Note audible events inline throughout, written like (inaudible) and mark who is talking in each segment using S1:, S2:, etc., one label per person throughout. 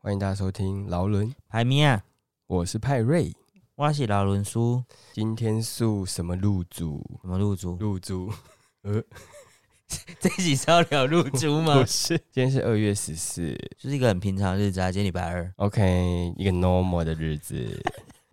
S1: 欢迎大家收听劳伦，
S2: 海咪啊，
S1: 我是派瑞。
S2: 我是劳伦叔，
S1: 今天是什么入主？
S2: 什么入猪？
S1: 入主？呃，(laughs)
S2: 这一集是要聊入猪吗 (laughs)
S1: 不？是，今天是二月十四
S2: 就是一个很平常的日子啊，今天礼拜二。
S1: ，OK，一个 normal 的日子。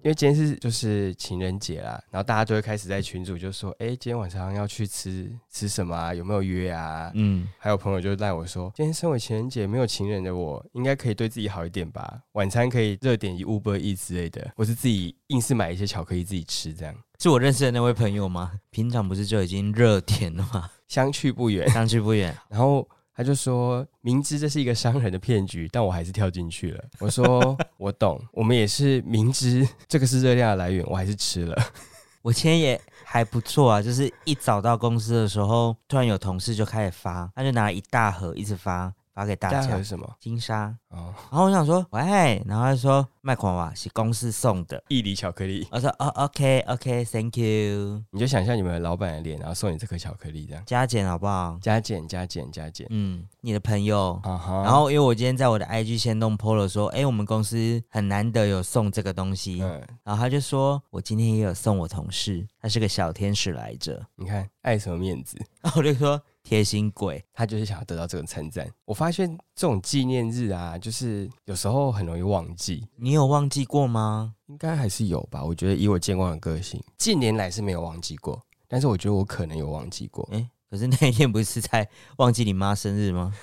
S1: 因为今天是就是情人节啦，然后大家都会开始在群组就说，哎、今天晚上要去吃吃什么啊？有没有约啊？
S2: 嗯，
S1: 还有朋友就赖我说，今天身为情人节没有情人的我，应该可以对自己好一点吧？晚餐可以热点一 Uber E 之类的，我是自己硬是买一些巧克力自己吃，这样
S2: 是我认识的那位朋友吗？平常不是就已经热甜了吗？
S1: 相去不远。
S2: 相去不远。
S1: 然后他就说，明知这是一个商人的骗局，但我还是跳进去了。(laughs) 我说我懂，我们也是明知这个是热量的来源，我还是吃了。(laughs)
S2: 我今天也还不错啊，就是一早到公司的时候，突然有同事就开始发，他就拿了一大盒一直发，发给大家。
S1: 大家。什么？
S2: 金沙，
S1: 哦，
S2: 然后我想说，喂，然后他就说卖款哇是公司送的，
S1: 一粒巧克力，
S2: 我说哦，OK OK，Thank you，
S1: 你就想象你们老板的脸，然后送你这颗巧克力，这样。
S2: 加减好不好？
S1: 加减加减加减。
S2: 嗯，你的朋友。然后因为我今天在我的 IG 先弄 PO 了说，哎、我们公司很难得有送这个东西，
S1: 嗯，
S2: 然后他就说我今天也有送我同事，他是个小天使来着，
S1: 你看爱什么面子？
S2: 然 (laughs) 后我就说贴心鬼，
S1: 他就是想要得到这个称赞。我发现这种纪念日啊，就是有时候很容易忘记，
S2: 你有忘记过吗？
S1: 应该还是有吧。我觉得以我健忘的个性，近年来是没有忘记过，但是我觉得我可能有忘记过。
S2: 哎、可是那一天不是在忘记你妈生日吗？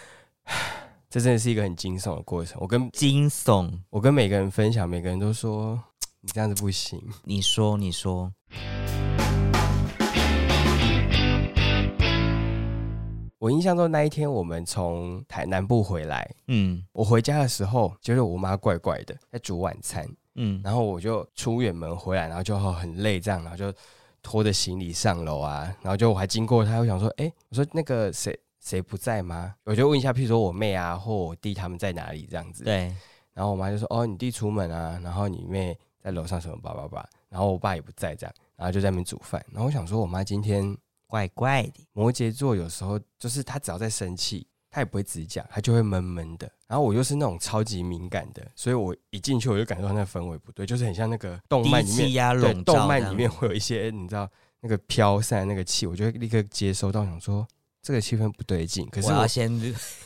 S2: (sighs)
S1: 这真的是一个很惊悚的过程。我跟
S2: 惊悚，
S1: 我跟每个人分享，每个人都说 (tsk) 你这样子不行。
S2: 你说你说，
S1: 我印象中那一天，我们从台南部回来，
S2: 嗯
S1: 我回家的时候觉得我妈怪怪的，在煮晚餐。
S2: 嗯，
S1: 然后我就出远门回来，然后就很累，这样，然后就拖着行李上楼啊，然后就我还经过他，我想说，哎，我说那个谁谁不在吗？我就问一下，譬如说我妹啊或我弟他们在哪里这样子。
S2: 对，
S1: 然后我妈就说，哦，你弟出门啊，然后你妹在楼上什么叭叭叭，然后我爸也不在这样，然后就在那边煮饭。然后我想说，我妈今天
S2: 怪怪的，
S1: 摩羯座有时候就是他只要在生气，他也不会直讲，他就会闷闷的。然后我又是那种超级敏感的，所以我一进去我就感受到那个氛围不对，就是很像那个动漫里面，动漫里面，会有一些你知道那个飘散的那个气，我就会立刻接收到，想说这个气氛不对劲。可是我
S2: 我要先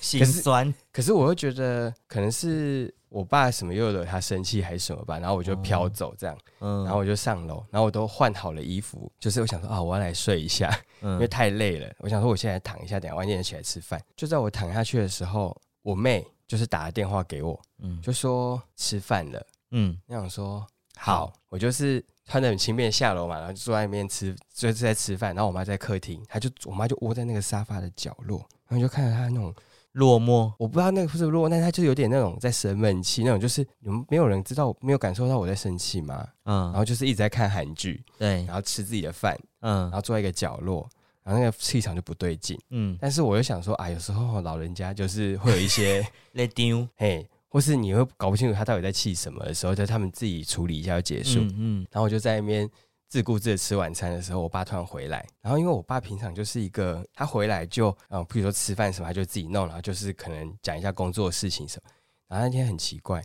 S2: 心酸，
S1: 可是我又觉得可能是我爸什么又惹他生气还是什么吧，然后我就飘走这样，
S2: 嗯，
S1: 然后我就上楼，然后我都换好了衣服，就是我想说啊，我要来睡一下，(laughs) 因为
S2: 嗯
S1: 太累了。我想说我现在躺一下，等下晚点起来吃饭。就在我躺下去的时候，我妹就是打了电话给我，
S2: 嗯
S1: 就说吃饭了。
S2: 嗯，
S1: 那想说好，我就是穿的很轻便下楼嘛，然后就坐在那边吃，就是在吃饭。然后我妈在客厅，她就我妈就窝在那个沙发的角落，然后就看着她那种。
S2: 落寞，
S1: 我不知道那个是不是落寞，但他就有点那种在生闷气，那种就是你们没有人知道，没有感受到我在生气吗？
S2: 嗯。
S1: 然，后就是一直在看韩剧，
S2: 对。
S1: 然，后吃自己的饭，
S2: 嗯。
S1: 然后坐在一个角落，然后那个气场就不对劲。
S2: 嗯，
S1: 但是我又想说啊，有时候老人家就是会有一些 (laughs)
S2: 来丢，
S1: 嘿，或是你会搞不清楚他到底在气什么的时候，就他们自己处理一下就结束。
S2: 嗯嗯。
S1: 然后我就在那边自顾自的吃晚餐的时候，我爸突然回来，然后因为我爸平常就是一个，他回来就，嗯、比如说吃饭什么，他就自己弄，然后就是可能讲一下工作的事情什么。然后那天很奇怪，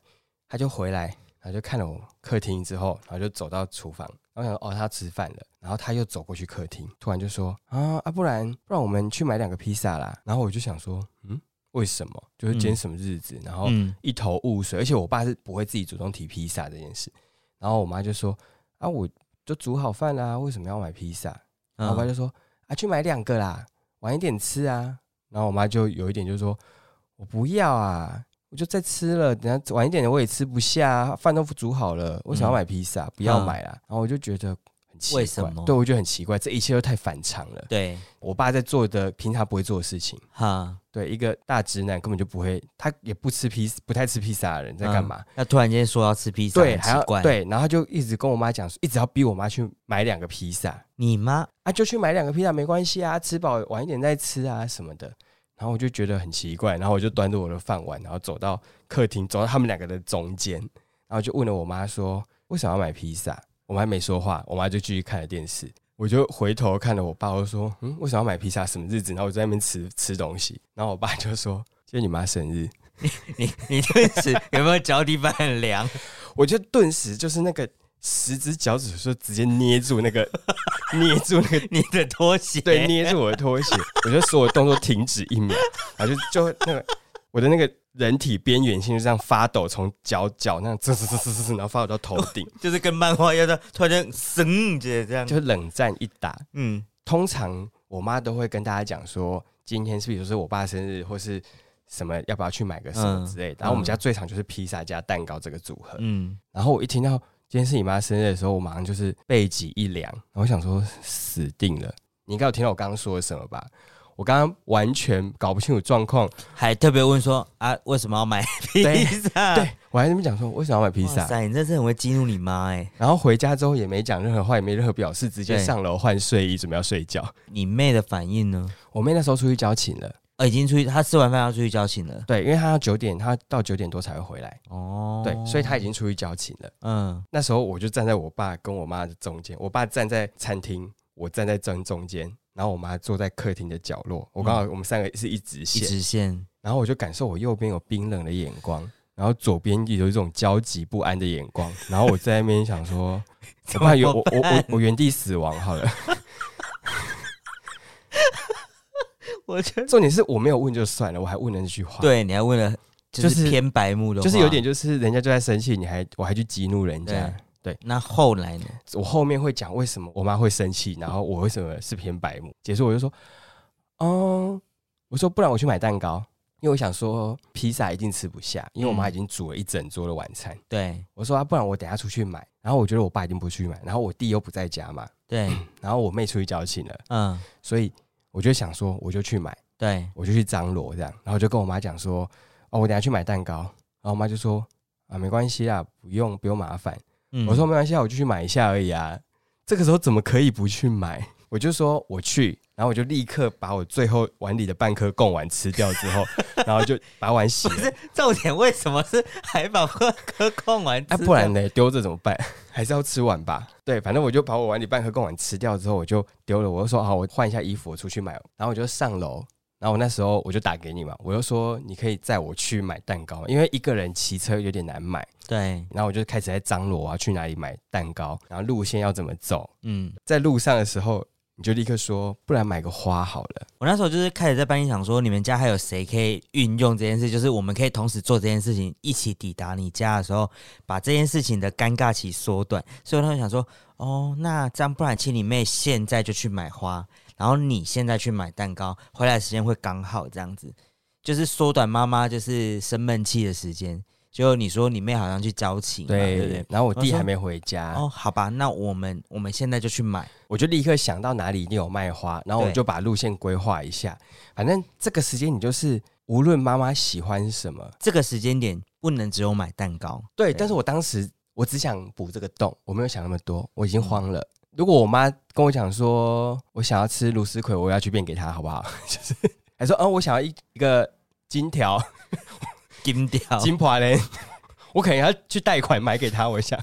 S1: 他就回来，然后就看了我客厅之后，然后就走到厨房，然后想说哦，他吃饭了，然后他又走过去客厅，突然就说啊啊，不然不然我们去买两个披萨啦。然后我就想说，嗯，为什么？就是今天什么日子？然后
S2: 嗯
S1: 一头雾水，而且我爸是不会自己主动提披萨这件事。然后我妈就说：“啊，我就煮好饭啦，为什么要买披萨？”然后我爸就说：“啊，去买两个啦，晚一点吃啊。”然后我妈就有一点就说：“我不要啊，我就再吃了，等下晚一点的我也吃不下啊，饭都煮好了，为什么要买披萨？不要买啦。然后我就觉得很奇怪，
S2: 为什么
S1: 对我觉得很奇怪，这一切都太反常了。
S2: 对，
S1: 我爸在做的平常不会做的事情。
S2: 哈，
S1: 对，一个大直男根本就不会，他也不吃披，不太吃披萨的人在干嘛？
S2: 嗯？那突然间说要吃披萨，
S1: 对，还要
S2: 怪。，
S1: 对，然后他就一直跟我妈讲，一直要逼我妈去买两个披萨
S2: 你妈
S1: 啊，就去买两个披萨没关系啊，吃饱晚一点再吃啊什么的。然后我就觉得很奇怪，然后我就端着我的饭碗，然后走到客厅，走到他们两个的中间，然后就问了我妈说为什么要买披萨？我妈还没说话，我妈就继续看了电视。我就回头看了我爸，我就说嗯，为什么要买披萨？什么日子？然后我在那边吃吃东西，然后我爸就说今天你妈生日，(laughs)
S2: 你你顿时有没有脚底板很凉？(laughs)
S1: 我就顿时就是那个十只脚趾说直接捏住那个 (laughs) 捏住那个
S2: 你的拖鞋，
S1: 对，捏住我的拖鞋，我就所有动作停止一秒，然后就就那个我的那个人体边缘性就这样发抖，从脚脚那样滋滋滋滋滋，然后发抖到头顶，(laughs)
S2: 就是跟漫画一样的，突然间升着这样，
S1: 就冷战一打。
S2: 嗯
S1: 通常我妈都会跟大家讲说，今天是比如说是我爸生日，或是什么要不要去买个什么之类的。然后我们家最常就是披萨加蛋糕这个组合。
S2: 嗯，
S1: 然后我一听到今天是你妈生日的时候，我马上就是背脊一凉，然后我想说死定了。你应该有听到我刚刚说的什么吧？我刚刚完全搞不清楚状况，
S2: 还特别问说啊，为什么要买 (laughs) 披萨？
S1: 对我还在那边讲说为什么要买披萨，
S2: 哇塞，你真是很会激怒你妈哎！
S1: 然后回家之后也没讲任何话，也没任何表示，直接上楼换睡衣，准备要睡觉。
S2: 你妹的反应呢？
S1: 我妹那时候出去交情了，
S2: 呃，已经出去，她吃完饭要出去交情了。
S1: 对，因为她要九点，她到九点多才会回来，
S2: 哦，
S1: 对，所以她已经出去交情了。
S2: 嗯
S1: 那时候我就站在我爸跟我妈的中间，我爸站在餐厅，我站在正中间，然后我妈坐在客厅的角落。我刚好我们三个是一直
S2: 一
S1: 线，
S2: 直线，
S1: 然后我就感受我右边有冰冷的眼光，然后左边有一种焦急不安的眼光，然后我在那边想说，(laughs) 我怕原我我我我原地死亡好了。(laughs)
S2: 我觉得
S1: 重点是我没有问就算了，我还问了那句话，，
S2: 对，你还问了，就
S1: 就是
S2: 是偏白目的话，
S1: 就是有点就是人家就在生气，你还我还去激怒人家。
S2: 那后来呢？
S1: 我后面会讲为什么我妈会生气，然后我为什么是偏白目。结束我就说，嗯，我说不然我去买蛋糕，因为我想说披萨一定吃不下，因为我妈已经煮了一整桌的晚餐。
S2: 对
S1: 我说啊，不然我等下出去买。然后我觉得我爸一定不去买，然后我弟又不在家嘛，
S2: 对，(clears throat)
S1: 然后我妹出去交情了，
S2: 嗯，
S1: 所以我就想说我就去买，
S2: 对，
S1: 我就去张罗这样，然后就跟我妈讲说，哦，我等下去买蛋糕。然后我妈就说啊，没关系啦，不用不用麻烦。
S2: 嗯
S1: 我说没关系啊，我就去买一下而已啊。这个时候怎么可以不去买？我就说我去，然后我就立刻把我最后碗里的半颗贡丸吃掉之后，然后就把碗洗了。
S2: 重点为什么是还把半颗贡丸？
S1: 哎、不然呢？丢着怎么办？还是要吃完吧。对，反正我就把我碗里半颗贡丸吃掉之后，我就丢了。我就说好，我换一下衣服，我出去买。然后我就上楼，然后我那时候我就打给你嘛，我就说你可以载我去买蛋糕，因为一个人骑车有点难买。
S2: 对，
S1: 然后我就开始在张罗我要去哪里买蛋糕，然后路线要怎么走。
S2: 嗯，
S1: 在路上的时候，你就立刻说，不然买个花好了。
S2: 我那时候就是开始在班里想说，你们家还有谁可以运用这件事？就是我们可以同时做这件事情，一起抵达你家的时候，把这件事情的尴尬期缩短。所以我那时候想说，哦，那这样不然请你妹现在就去买花，然后你现在去买蛋糕，回来的时间会刚好这样子，就是缩短妈妈就是生闷气的时间。就你说你妹好像去交情嘛，对不对？
S1: 然后我弟还没回家，
S2: 哦，好吧，那我们我们现在就去买。
S1: 我就立刻想到哪里一定有卖花，然后我就把路线规划一下。反正这个时间你就是无论妈妈喜欢什么，
S2: 这个时间点不能只有买蛋糕，
S1: 对。
S2: 对
S1: 但是我当时我只想补这个洞，我没有想那么多，我已经慌了。如果我妈跟我讲说我想要吃芦丝葵，我要去变给她，好不好？(laughs) 就是还说，哦，我想要一一个金条 (laughs)
S2: 金掉
S1: 金华人，(laughs) 我可能要去贷款买给他。我想，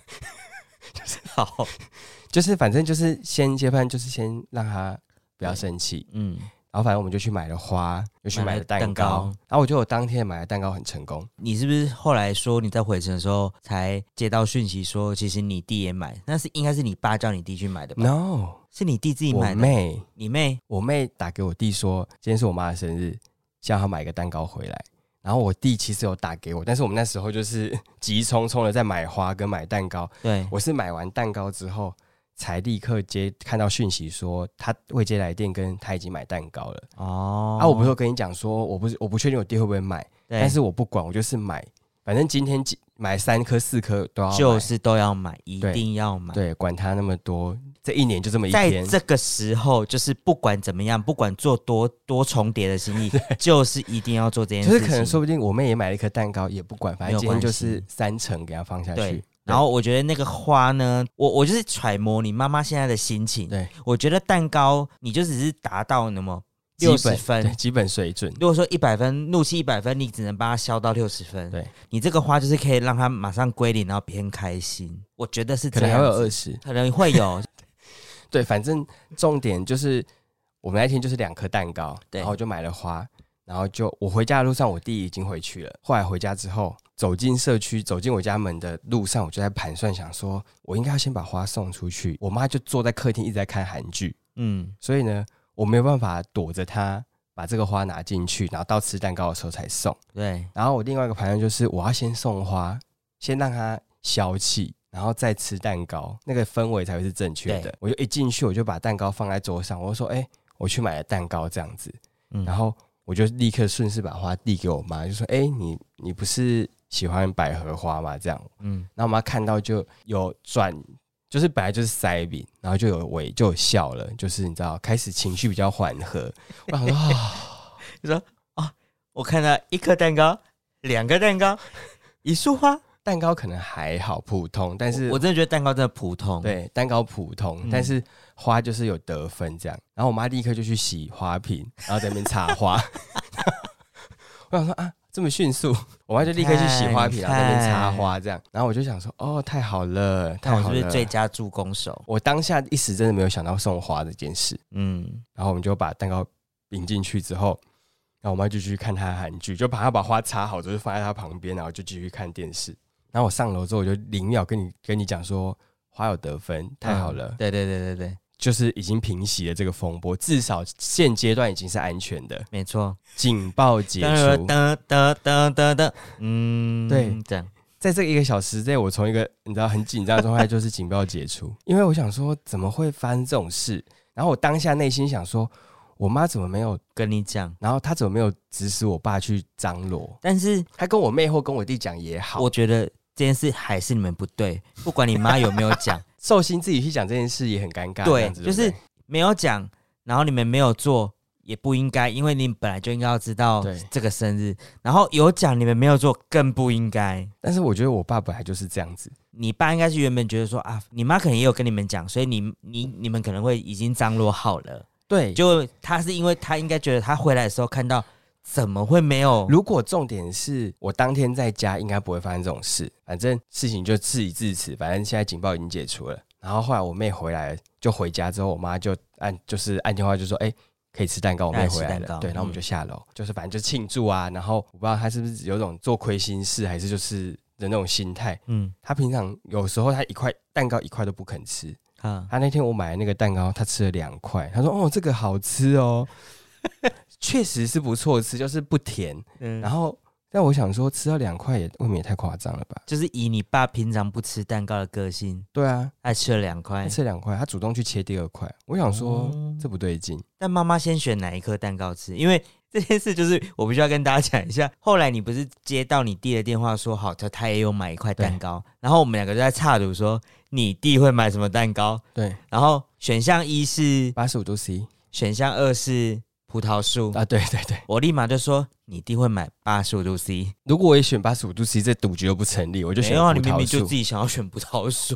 S1: 就是
S2: 好，(laughs)
S1: 就是反正就是先接班，就是先让他不要生气。
S2: 嗯，
S1: 然后反正我们就去买了花，又去买了蛋糕，
S2: 蛋糕
S1: 然后我觉得我当天买的蛋糕很成功。
S2: 你是不是后来说你在回程的时候才接到讯息说，其实你弟也买？那是应该是你爸叫你弟去买的吧
S1: ？No，
S2: 是你弟自己
S1: 我
S2: 买的？
S1: 妹，
S2: 你妹？
S1: 我妹打给我弟说，今天是我妈的生日，叫他买个蛋糕回来。然后我弟其实有打给我，但是我们那时候就是 (laughs) 急匆匆的在买花跟买蛋糕。
S2: 对，
S1: 我是买完蛋糕之后，才立刻接看到讯息说他未接来电，跟他已经买蛋糕了。
S2: 哦，
S1: 啊，我不是有跟你讲说，我不是我不确定我弟会不会买，但是我不管，我就是买，反正今天几买三颗四颗都要，
S2: 就是都要买，一定要买。
S1: 对，管他那么多，这一年就这么一天在，
S2: 这个时候，就是不管怎么样，不管做多多重叠的心意，就是一定要做这件事情。
S1: 就是可能说不定我妹也买了一颗蛋糕，也不管，反正今天就是三层给她放下
S2: 对
S1: 去。
S2: 然后我觉得那个花呢，我我就是揣摩你妈妈现在的心情。
S1: 对，
S2: 我觉得蛋糕你就只是达到那么六十分
S1: 对，基本水准，
S2: 如果说一百分，怒气一百分，你只能帮他消到六十分。
S1: 对，
S2: 你这个花就是可以让他马上归零，然后偏开心。我觉得是
S1: 可能还会有二十。
S2: 可能会有。(laughs)
S1: 对，反正重点就是我们那天就是两颗蛋糕，
S2: 对
S1: 然后我就买了花，然后就我回家的路上，我弟已经回去了。后来回家之后，走进社区，走进我家门的路上，我就在盘算，想说我应该要先把花送出去。我妈就坐在客厅一直在看韩剧，
S2: 嗯，
S1: 所以呢，我没有办法躲着她把这个花拿进去，然后到吃蛋糕的时候才送。
S2: 对，
S1: 然后我另外一个盘算就是，我要先送花，先让她消气，然后再吃蛋糕，那个氛围才会是正确的。我就一进去，我就把蛋糕放在桌上，我就说：“哎、我去买了蛋糕，这样子。”
S2: 嗯
S1: 然后我就立刻顺势把花递给我妈，就说：“哎、你你不是喜欢百合花吗？”这样，
S2: 嗯，
S1: 然后我妈看到就有转，就是本来就是塞饼，然后就有微就有笑了，就是你知道开始情绪比较缓和。我想说啊，(laughs)
S2: 就说啊，我看到一颗蛋糕，两个蛋糕，一束花，(laughs)
S1: 蛋糕可能还好普通，但是
S2: 我我真的觉得蛋糕真的普通。，
S1: 对蛋糕普通，
S2: 嗯
S1: 但是花就是有得分这样。然后我妈立刻就去洗花瓶，然后在那边插花。(laughs) 我想说啊，这么迅速，(laughs) 我妈就立刻去洗花瓶，
S2: 你
S1: 然后在那边插花这样。然后我就想说，哦，太好了，
S2: 看我是不是
S1: 太好了。
S2: 最佳助攻手？
S1: 我当下一时真的没有想到送花这件事。
S2: 嗯，
S1: 然后我们就把蛋糕引进去之后，然后我妈就继续看她的韩剧，就把她把花插好，就是放在她旁边，然后就继续看电视。然后我上楼之后，我就零秒跟你跟你讲说，花有得分，太好了，
S2: 嗯对对对对对，
S1: 就是已经平息了这个风波，至少现阶段已经是安全的，
S2: 没错。
S1: 警报解
S2: 噔
S1: 除。
S2: 嗯，
S1: 对
S2: 这样。
S1: 在这一个小时内，我从一个你知道很紧张的状态，就是警报解除，因为我想说怎么会发生这种事，然后我当下内心想说，我妈怎么没有，
S2: 跟你讲，
S1: 然后她怎么没有指使我爸去张罗？
S2: 但是
S1: 她跟我妹或跟我弟讲也好，
S2: 我觉得这件事还是你们不对，不管你妈有没有讲，(laughs)
S1: 寿星自己去讲这件事也很尴尬，
S2: 对就是没有讲，然后你们没有做，也不应该，因为你本来就应该要知道
S1: 对。
S2: 这个生日，然后有讲你们没有做，更不应该。
S1: 但是我觉得我爸本来就是这样子，
S2: 你爸应该是原本觉得说啊，你妈可能也有跟你们讲，所以你你你们可能会已经张罗好了。
S1: 对，
S2: 就他是因为他应该觉得他回来的时候看到怎么会没有？
S1: 如果重点是我当天在家，应该不会发生这种事。反正事情就事已至此，反正现在警报已经解除了。然后后来我妹回来，就回家之后，我妈就按就是按电话就说：“哎、可以吃蛋糕。”我妹回来了，对，然后我们
S2: 嗯
S1: 就下楼，就是反正就庆祝啊。然后我不知道她是不是有种做亏心事，还是就是的那种心态。
S2: 嗯
S1: 她平常有时候她一块蛋糕一块都不肯吃，
S2: 啊，
S1: 她那天我买的那个蛋糕，她吃了两块，她说：“哦，这个好吃哦。” (laughs) (laughs) 确实是不错吃，就是不甜。
S2: 嗯
S1: 然后，但我想说，吃到两块也未免也太夸张了吧？
S2: 就是以你爸平常不吃蛋糕的个性，
S1: 对啊，
S2: 他吃了两块
S1: 他，吃两块，他主动去切第二块，我想说、
S2: 哦
S1: 这不对劲。
S2: 但妈妈先选哪一颗蛋糕吃？因为这件事就是我必须要跟大家讲一下。(laughs) 后来你不是接到你弟的电话说好，他他也有买一块蛋糕，然后我们两个就在岔赌说你弟会买什么蛋糕。
S1: 对，
S2: 然后选项一是，
S1: 八十五度 C
S2: 选项二是葡萄树，
S1: 啊，对对对。
S2: 我立马就说你弟会买八十五度 C。
S1: 如果我也选八十五度 C，这赌局又不成立，我就选
S2: 没有啊，你
S1: 葡萄树
S2: 明明就自。己想要选葡萄树，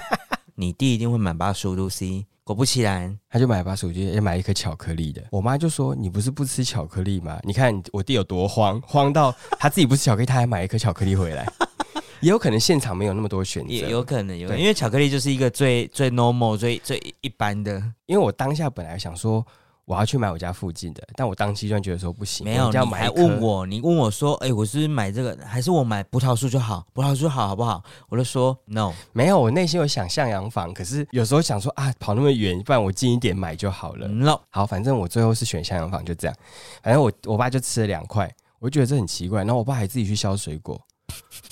S2: (laughs) 你弟一定会买八十五度 C。果不其然，
S1: 他就买八十五度，也买一颗巧克力的。我妈就说：“你不是不吃巧克力吗？你看我弟有多慌，慌到他自己不吃巧克力，他还买一颗巧克力回来。(laughs) 也有可能现场没有那么多选择，
S2: 也有可能有因为巧克力就是一个最最 normal、最最一般的。
S1: 因为我当下本来想说我要去买我家附近的，但我当机段觉得说不行，
S2: 没有，你还问我，你问我说，哎、我是不是买这个，还是我买葡萄树就好？葡萄树好好不好？我就说 no，
S1: 没有，我内心有想向阳房，可是有时候想说啊，跑那么远，不然我近一点买就好了。
S2: no，
S1: 好，反正我最后是选向阳房，就这样。反正我我爸就吃了两块，我就觉得这很奇怪。然后我爸还自己去削水果，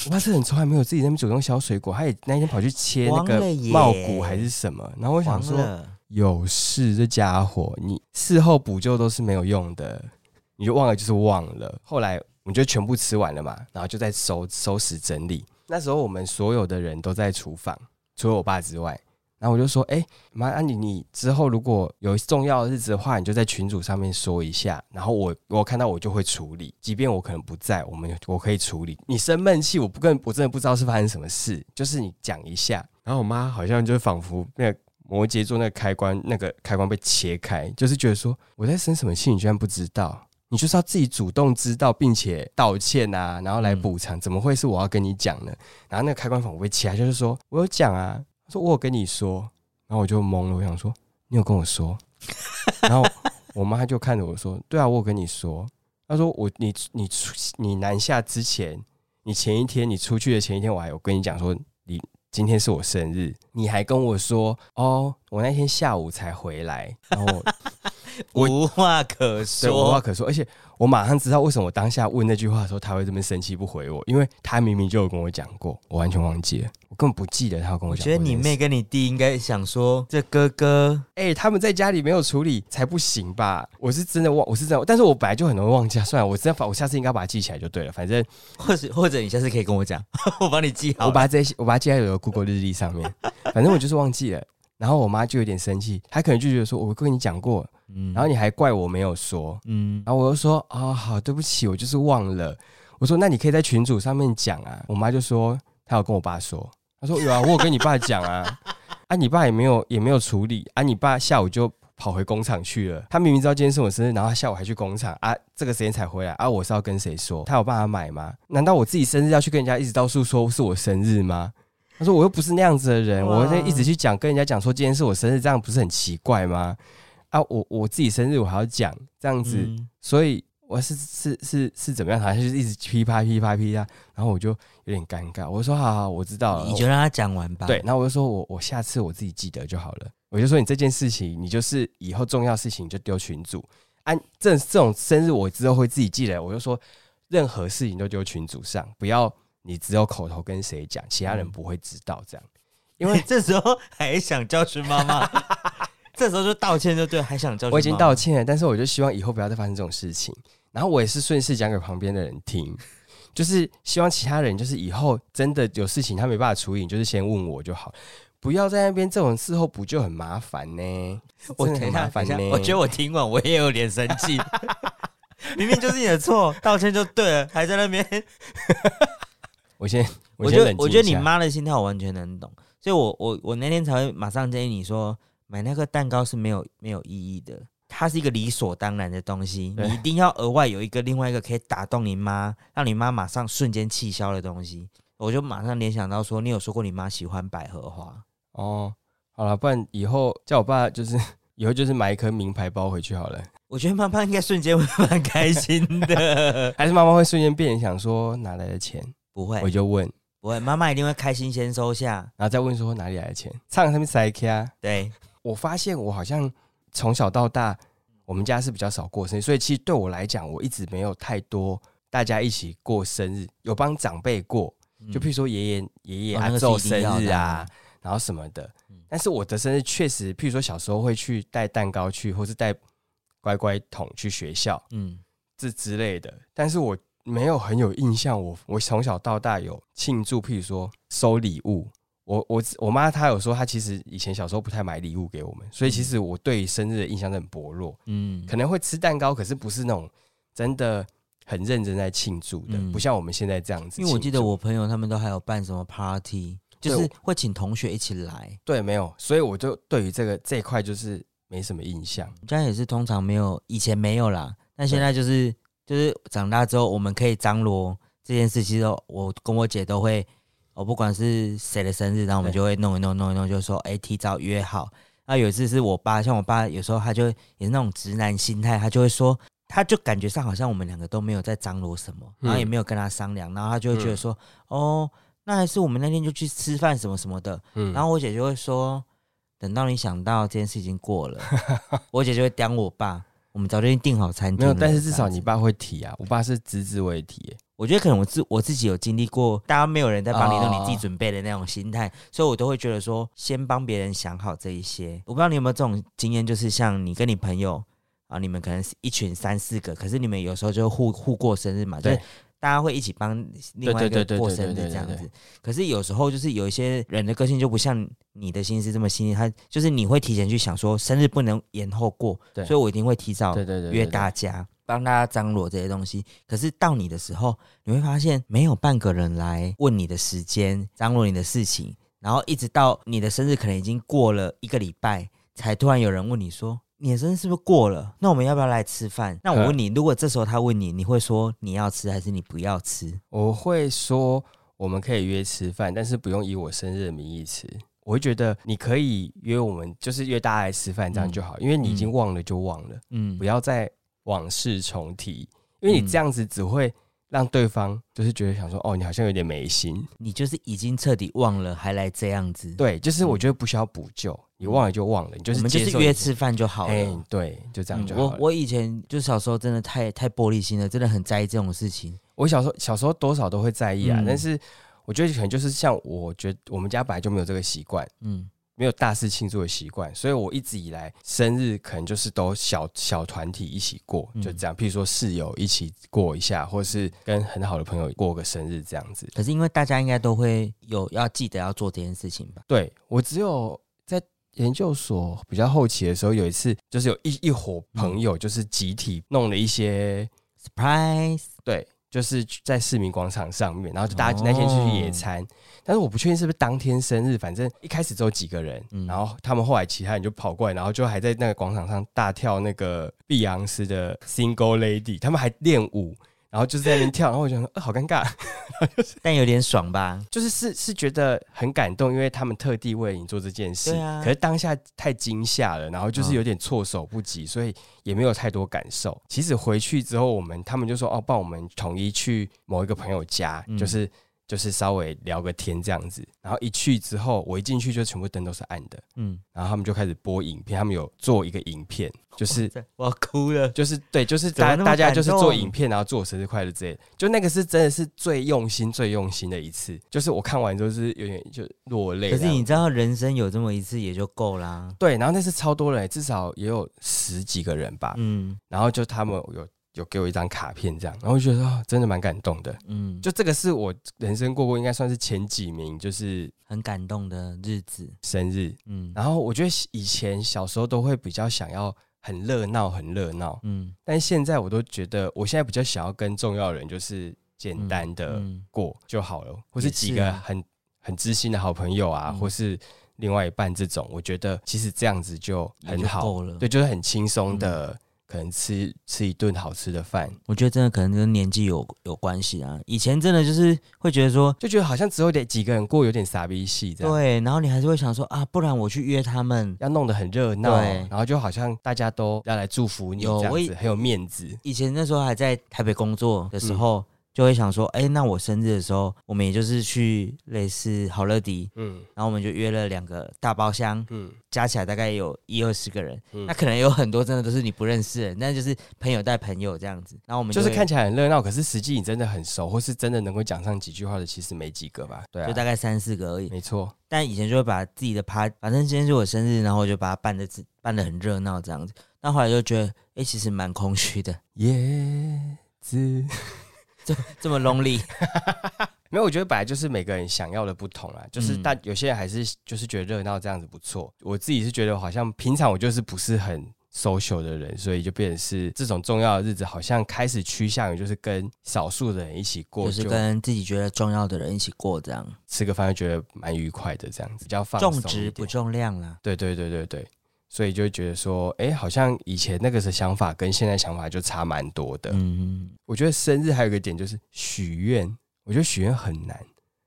S1: 我爸是很从来没有自己在那边主动削水果，他也那天跑去切那个茂谷还是什么。然后我想说，有事这家伙，你事后补救都是没有用的，你就忘了就是忘了。后来我们就全部吃完了嘛，然后就在收收拾整理。那时候我们所有的人都在厨房，除了我爸之外。然后我就说：“哎、妈，那你你之后如果有重要的日子的话，你就在群组上面说一下。然后我我看到我就会处理，即便我可能不在，我们我可以处理。你生闷气，我不跟我真的不知道是发生什么事，就是你讲一下。然后我妈好像就仿佛那个摩羯座那个开关，那个开关被切开，就是觉得说我在生什么气，你居然不知道，你就是要自己主动知道，并且道歉啊，然后来补偿，怎么会是我要跟你讲呢？然后那个开关仿佛被切开，就是说我有讲啊，他说我有跟你说，然后我就懵了，我想说你有跟我说，(laughs) 然后我妈就看着我说，对啊，我有跟你说。他说我你你出你南下之前，你前一天你出去的前一天，我还有跟你讲说今天是我生日，你还跟我说哦，我那天下午才回来，然后
S2: 无话可
S1: 说无话。可说，而且我马上知道为什么我当下问那句话的时候他会这么生气不回我，因为他明明就有跟我讲过，我完全忘记了，我根本不记得他有跟我讲我觉。
S2: 得你妹跟你弟应该想说，这哥哥
S1: 哎、他们在家里没有处理才不行吧？我是真的忘，我是真的，但是我本来就很容易忘记啊。算了，我真的，我下次应该把它记起来就对了。反正
S2: 或者或者你下次可以跟我讲，(laughs) 我帮你记好。
S1: 我把它这些，我把它记在我的 Google 日历上面。反正我就是忘记了。然后我妈就有点生气，她可能就觉得说，我跟你讲过，
S2: 嗯
S1: 然后你还怪我没有说。
S2: 嗯，
S1: 然后我就说，哦，好，对不起，我就是忘了。我说，那你可以在群组上面讲啊。我妈就说，她有跟我爸说，她说有啊，我有跟你爸讲啊。(laughs) 啊，你爸也没有也没有处理啊，你爸下午就跑回工厂去了。他明明知道今天是我生日，然后他下午还去工厂啊，这个时间才回来啊，我是要跟谁说？他有办法买吗？难道我自己生日要去跟人家一直到处说是我生日吗？他说我又不是那样子的人，
S2: 哇
S1: 我在一直去讲跟人家讲说今天是我生日，这样不是很奇怪吗？啊，我我自己生日我还要讲这样子，
S2: 嗯
S1: 所以我是是是是怎么样？好像就是一直噼啪噼啪噼啪，然后我就有点尴尬。我说好好，我知道了。
S2: 你就让他讲完吧。
S1: 对，，然后我就说我我下次我自己记得就好了。我就说你这件事情，你就是以后重要事情就丢群主。按、这这种生日我之后会自己记得。我就说任何事情都丢群组上，不要你只有口头跟谁讲，其他人
S2: 嗯
S1: 不会知道这样。
S2: 因为这时候还想教训妈妈，(laughs) 这时候就道歉就对，还想教训。
S1: 我已经道。歉了，但是我就希望以后不要再发生这种事情。然后我也是顺势讲给旁边的人听，就是希望其他人就是以后真的有事情他没办法处理，你就是先问我就好，不要在那边这种事后补救很麻烦呢。
S2: 我很
S1: 麻烦呢。
S2: 我觉得我听完我也有点生气。(laughs) 明明就是你的错，道歉就对了，还在那边。
S1: 我先
S2: 我觉得我觉得你妈的心态我完全能懂，所以我我我那天才会马上建议你说，买那个蛋糕是没有没有意义的，它是一个理所当然的东西，你一定要额外有一个另外一个可以打动你妈，让你妈马上瞬间气消的东西。我就马上联想到说，你有说过你妈喜欢百合花，
S1: 哦。好了，不然以后叫我爸就是以后就是买一颗名牌包回去好了。
S2: 我觉得妈妈应该瞬间会蛮开心的。(laughs)
S1: 还是妈妈会瞬间变想说哪来的钱？
S2: 不会。
S1: 我就问，
S2: 不会，妈妈一定会开心先收下。
S1: 然后再问说哪里来的钱？唱他们塞卡。
S2: 对，
S1: 我发现我好像从小到大，我们家是比较少过生日，所以其实对我来讲，我一直没有太多大家一起过生日，有帮长辈过，就譬如说爷爷爷爷阿
S2: 哦那个是
S1: 昼生日啊
S2: 啊，
S1: 然后什么的。
S2: 嗯。
S1: 但是我的生日确实，譬如说小时候会去带蛋糕去，或是带乖乖桶去学校
S2: 嗯，
S1: 这之类的，但是我没有很有印象，我我从小到大有庆祝，譬如说收礼物。我我我妈她有说，她其实以前小时候不太买礼物给我们，所以其实我对生日的印象都很薄弱，
S2: 嗯，
S1: 可能会吃蛋糕，可是不是那种真的很认真在庆祝的，
S2: 嗯
S1: 不像我们现在这样子。
S2: 因为我记得我朋友他们都还有办什么 party，就是会请同学一起来。
S1: 对没有，所以我就对于这个这一块就是没什么印象。
S2: 我家也是通常没有，以前没有啦，但现在就是就是长大之后，我们可以张罗这件事，其实我跟我姐都会，我不管是谁的生日，然后我们就会弄一弄弄一弄，就说哎、提早约好。那有一次是我爸，像我爸有时候他就也是那种直男心态，他就会说。他就感觉上好像我们两个都没有在张罗什么，然后也
S1: 嗯
S2: 没有跟他商量，然后他就会觉得说，哦，那还是我们那天就去吃饭什么什么的，
S1: 嗯，
S2: 然后我姐就会说，等到你想到这件事已经过了，我姐就会刁我爸，我们早就已经订好餐厅。
S1: 没有，但是至少你爸会提啊，我爸是只字未提耶。
S2: 我觉得可能我自我自己有经历过，大家没有人在帮你弄，
S1: 哦
S2: 你自己准备的那种心态，所以我都会觉得说，先帮别人想好这一些。我不知道你有没有这种经验，就是像你跟你朋友啊，你们可能是一群三四个，可是你们有时候就互互过生日嘛，就是
S1: 对
S2: 大家会一起帮另外一个过生日这样子。可是有时候就是有一些人的个性就不像你的心思这么细腻，他就是你会提前去想说生日不能延后过，所以我一定会提早约大家，帮大家张罗这些东西。可是到你的时候，你会发现没有半个人来问你的时间，张罗你的事情，然后一直到你的生日可能已经过了一个礼拜，才突然有人问你说。你的生日是不是过了？那我们要不要来吃饭？那我问你，如果这时候他问你，你会说你要吃还是你不要吃？
S1: 我会说我们可以约吃饭，但是不用以我生日的名义吃。我会觉得你可以约我们，就是约大家来吃饭这样就好，因为你已经忘了就忘了，
S2: 嗯
S1: 不，要再往事重提。因为你
S2: 嗯
S1: 这样子只会让对方就是觉得想说，哦，你好像有点没心。
S2: 你就是已经彻底忘了，还来这样子。，
S1: 对，就是我觉得不需要补救，你忘了就忘了，你就是
S2: 我们就
S1: 接受你
S2: 是约吃饭就好了。
S1: 哎、对，就这样
S2: 嗯
S1: 就好了。
S2: 我我以前就小时候真的太太玻璃心了，真的很在意这种事情。
S1: 我小时候小时候多少都会在意啊，
S2: 嗯
S1: 但是我觉得可能就是像我觉得我们家本来就没有这个习惯，
S2: 嗯，
S1: 没有大事庆祝的习惯，所以我一直以来生日可能就是都小小团体一起过，
S2: 嗯
S1: 就这样。譬如说室友一起过一下，或是跟很好的朋友过个生日这样子。
S2: 可是因为大家应该都会有要记得要做这件事情吧？
S1: 对我只有在研究所比较后期的时候，有一次就是有一一伙朋友就是集体弄了一些
S2: Surprise！
S1: 对，就是在市民广场上面，然后就大家
S2: 哦
S1: 那天去野餐，但是我不确定是不是当天生日，反正一开始只有几个人，
S2: 嗯。
S1: 然后他们后来其他人就跑过来，然后就还在那个广场上大跳那个碧昂斯的 Single Lady，他们还练舞，然后就是在那边跳，然后我就想说，呃，好尴尬，(laughs)
S2: 但有点爽吧？
S1: 就是是是觉得很感动，因为他们特地为了你做这件事，
S2: 对啊。
S1: 可是当下太惊吓了，然后就是
S2: 嗯。
S1: 有点措手不及，所以也没有太多感受。其实回去之后，我们他们就说哦，帮我们统一去某一个朋友家，
S2: 嗯。
S1: 就是就是稍微聊个天这样子。然后一去之后，我一进去就全部灯都是暗的，
S2: 嗯，
S1: 然后他们就开始播影片，他们有做一个影片，就 (laughs) 是。
S2: 我要哭了。
S1: 就是对，就是大大家就是做影片，然后祝我生日快乐之类的。就那个是真的是最用心、最用心的一次。就是我看完之后是有点就落泪。
S2: 可是你知道，人生有这么一次也就够啦。
S1: 对，然后那是超多人，至少也有十几个人吧。
S2: 嗯
S1: 然后就他们有有给我一张卡片，这样，然后我就觉得、哦、真的蛮感动的。
S2: 嗯，
S1: 就这个是我人生过过应该算是前几名，就是
S2: 很感动的日子。
S1: 生日。
S2: 嗯。
S1: 然后我觉得以前小时候都会比较想要很热闹，很热闹，
S2: 嗯，
S1: 但现在我都觉得，我现在比较想要跟重要的人就是简单的
S2: 嗯
S1: 过就好了，或是几个
S2: 啊
S1: 很很知心的好朋友啊，
S2: 嗯。
S1: 或是另外一半这种，我觉得其实这样子就很好
S2: 够了。嗯
S1: 对，就是很轻松的，可能吃吃一顿好吃的饭，
S2: 我觉得真的可能跟年纪有有关系啊。以前真的就是会觉得说，
S1: 就觉得好像只有点几个人过，有点傻逼戏这样。
S2: 对，然后你还是会想说啊，不然我去约他们。
S1: 要弄得很热闹，然后就好像大家都要来祝福你，这样子很有面子。
S2: 以前那时候还在台北工作的时候，就会想说，哎、那我生日的时候，我们也就是去类似好乐迪，
S1: 嗯
S2: 然后我们就约了两个大包厢，
S1: 嗯
S2: 加起来大概有一二十个人。
S1: 嗯
S2: 那可能有很多真的都是你不认识的人，但就是朋友带朋友这样子。然后我们会
S1: 就是看起来很热闹，可是实际你真的很熟，或是真的能够讲上几句话的，其实没几个吧？对啊，
S2: 就大概三四个而已。
S1: 没错。
S2: 但以前就会把自己的趴，反正今天是我生日，然后我就把它办的办的很热闹这样子。那后来就觉得，哎、其实蛮空虚的，(laughs)
S1: 叶子 (laughs)
S2: 这么 lonely。(laughs)
S1: 没有，我觉得本来就是每个人想要的不同啦，就是
S2: 嗯
S1: 大有些人还是就是觉得热闹这样子不错。我自己是觉得好像平常我就是不是很 social 的人，所以就变成是这种重要的日子，好像开始趋向于就是跟少数的人一起过，
S2: 就是跟自己觉得重要的人一起过，这样
S1: 吃个饭就觉得蛮愉快的，这样子比较放松
S2: 不重量啦。
S1: 对对对对对，所以就会觉得说，哎，好像以前那个的想法跟现在想法就差蛮多的。
S2: 嗯，
S1: 我觉得生日还有一个点就是许愿，我觉得许愿很难，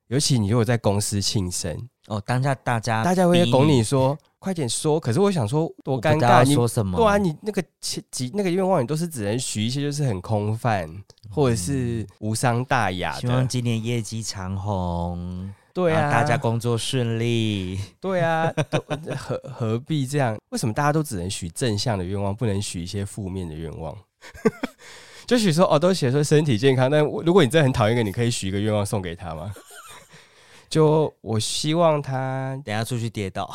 S1: 尤其你如果在公司庆生，
S2: 哦，当下大家
S1: 大家会
S2: 逼
S1: 拱你说快点说，可是我想说多尴尬，你
S2: 说什么？
S1: 对啊，你那个几几那个愿望，你都是只能许一些就是很空泛或者是无伤大雅
S2: 希望，今年业绩长红，
S1: 对啊，
S2: 大家工作顺利。
S1: 对啊，(laughs) 何何必这样？为什么大家都只能许正向的愿望，不能许一些负面的愿望？(laughs) 就许说哦，都写说身体健康，但我如果你真的很讨厌一个，你可以许一个愿望送给他吗？(laughs) 就我希望他
S2: 等下出去跌倒，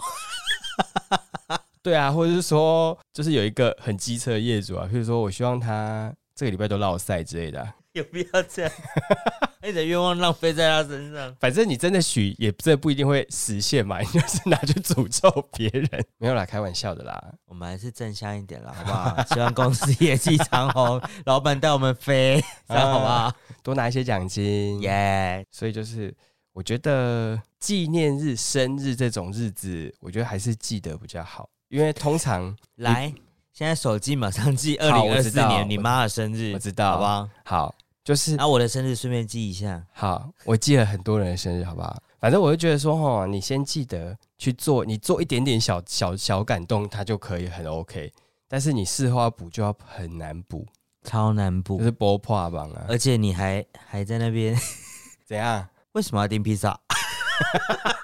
S1: 对啊，或者是说，就是有一个很机车的业主啊，譬如说我希望他这个礼拜都落赛之类的啊、
S2: 有必要这样？(laughs) 你的愿望浪费在他身上。
S1: 反正你真的许，也真的不一定会实现嘛，(laughs) 你就是拿去诅咒别人。没有啦，开玩笑的啦。
S2: 我们还是正向一点啦，好不好？希望公司业绩长虹，老板带我们飞，这样好不好？
S1: 多拿一些奖金，
S2: 耶、
S1: 所以就是我觉得纪念日、生日这种日子，我觉得还是记得比较好，因为通常
S2: 来，现在手机马上记二
S1: 好
S2: 零二四年你妈的生日，
S1: 我知道
S2: 好不好？
S1: 好就是
S2: 啊、我的生日顺便记一下。
S1: 好，我记了很多人的生日，好不好？反正我就觉得说，哈，你先记得去做，你做一点点小小小感动，它就可以很 OK。但是你事后要补就要很难补，
S2: 超难补
S1: 就，是波破榜啊，
S2: 而且你还还在那边，(laughs)
S1: 怎样？
S2: 为什么要订披萨？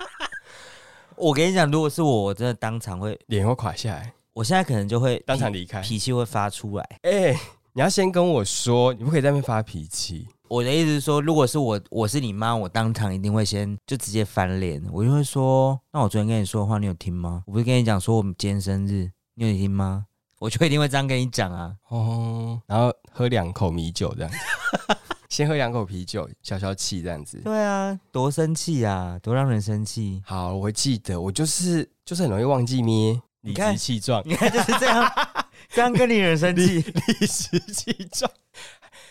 S2: (laughs) 我跟你讲，如果是我，我真的当场会，
S1: 脸会垮下来，
S2: 我现在可能就会脾
S1: 当场离开。
S2: 脾气会发出来。
S1: 哎、你要先跟我说，你不可以在那边发脾气。
S2: 我的意思是说，如果是我，我是你妈，我当场一定会先就直接翻脸，我就会说，那我昨天跟你说的话，你有听吗？我不是跟你讲说我们今天生日，你有听吗？我就一定会这样跟你讲啊。
S1: 哦，然后喝两口米酒这样子，(laughs) 先喝两口啤酒消消气这样子。
S2: 对啊，多生气啊，多让人生气。
S1: 好，我会记得，我就是就是很容易忘记咩，理
S2: 看
S1: 直气壮，
S2: 你看就是这样，(laughs) 这样跟你人生气。
S1: 理直 (laughs) 气壮，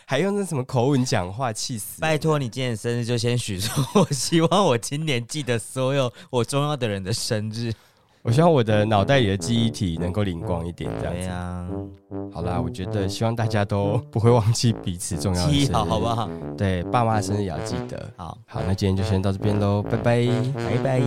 S1: 还用那什么口吻讲话，气死！
S2: 拜托你今年生日就先许说，我希望我今年记得所有我重要的人的生日。
S1: 我希望我的脑袋里的记忆体能够灵光一点，这样子。
S2: 对呀、
S1: 好啦，我觉得希望大家都不会忘记彼此重要的
S2: 记
S1: 生日，
S2: 好好不好？
S1: 对，爸妈的生日也要记得。
S2: 好，
S1: 好，那今天就先到这边喽，拜拜。
S2: 拜拜。